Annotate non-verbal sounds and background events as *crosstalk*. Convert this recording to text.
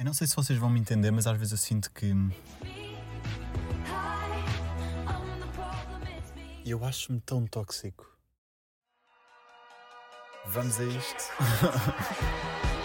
Eu não sei se vocês vão me entender, mas às vezes eu sinto que. Eu acho-me tão tóxico. Vamos a isto. *laughs*